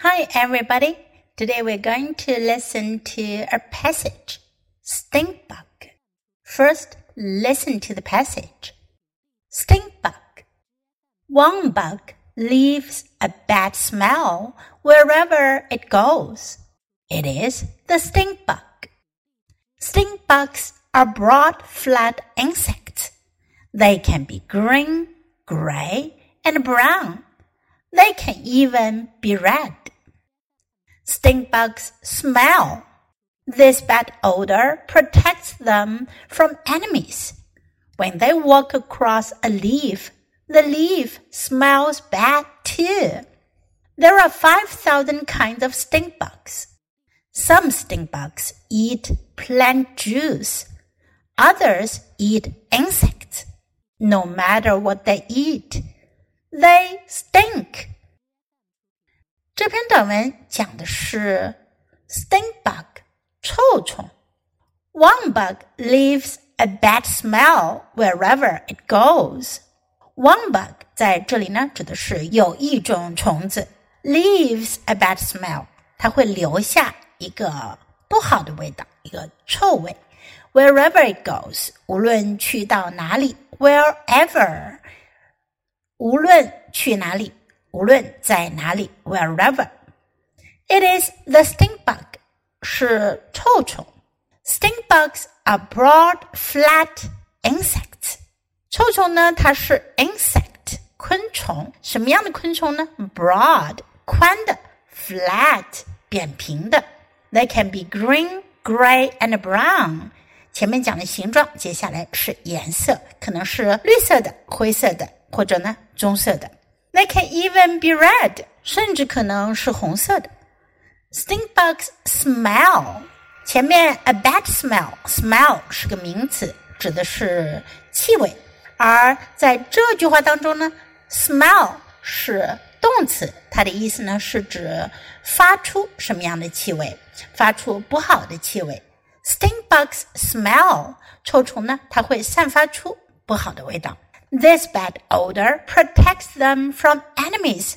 Hi, everybody. Today we're going to listen to a passage. Stink bug. First, listen to the passage. Stink bug. One bug leaves a bad smell wherever it goes. It is the stink bug. Stink bugs are broad, flat insects. They can be green, gray, and brown. They can even be red. Stink bugs smell. This bad odor protects them from enemies. When they walk across a leaf, the leaf smells bad too. There are 5,000 kinds of stink bugs. Some stink bugs eat plant juice. Others eat insects. No matter what they eat, they stink. 这篇短文讲的是 stink bug 臭虫。One bug leaves a bad smell wherever it goes. One bug 在这里呢指的是有一种虫子 leaves a bad smell，它会留下一个不好的味道，一个臭味。Wherever it goes，无论去到哪里，wherever，无论去哪里。无论在哪里，wherever。It is the stink bug，是臭虫。Stink bugs are broad, flat insects。臭虫呢，它是 insect 昆虫。什么样的昆虫呢？Broad 宽的，flat 扁平的。They can be green, gray and brown。前面讲的形状，接下来是颜色，可能是绿色的、灰色的，或者呢棕色的。 They can even be red，甚至可能是红色的。Stink bugs smell，前面 a bad smell，smell 是个名词，指的是气味。而在这句话当中呢，smell 是动词，它的意思呢是指发出什么样的气味，发出不好的气味。Stink bugs smell，臭虫呢，它会散发出不好的味道。This bad odor protects them from enemies.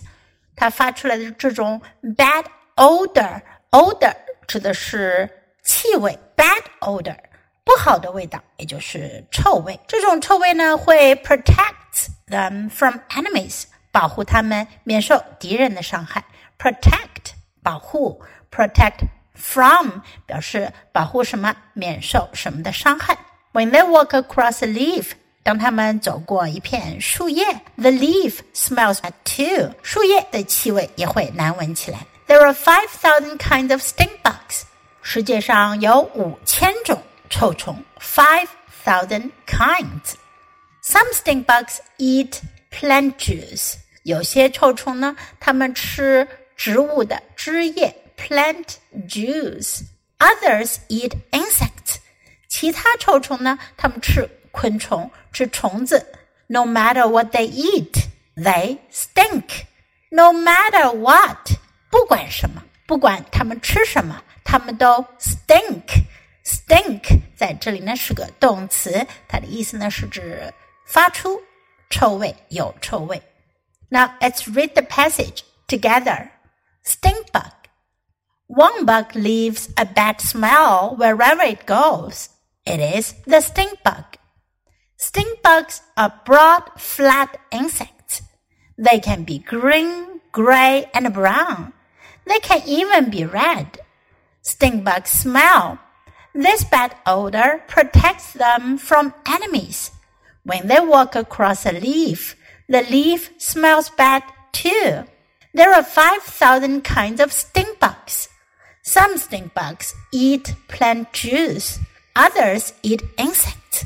它发出来的这种 bad odor，odor 指的是气味，bad odor 不好的味道，也就是臭味。这种臭味呢，会 protect them from enemies，保护他们免受敌人的伤害。protect 保护，protect from 表示保护什么，免受什么的伤害。When they walk across a leaf. 当他们走过一片树叶，the leaf smells bad too。树叶的气味也会难闻起来。There are five thousand kinds of stink bugs。世界上有五千种臭虫，five thousand kinds。Some stink bugs eat plant juice。有些臭虫呢，它们吃植物的汁液，plant juice。Others eat insects。其他臭虫呢，它们吃 昆虫吃虫子。No matter what they eat, they stink. No matter what，不管什么，不管他们吃什么，他们都 stink。Stink 在这里呢是个动词，它的意思呢是指发出臭味，有臭味。Now let's read the passage together. Stink bug. One bug leaves a bad smell wherever it goes. It is the stink bug. Stink bugs are broad, flat insects. They can be green, gray, and brown. They can even be red. Stink bugs smell. This bad odor protects them from enemies. When they walk across a leaf, the leaf smells bad too. There are 5,000 kinds of stink bugs. Some stink bugs eat plant juice. Others eat insects.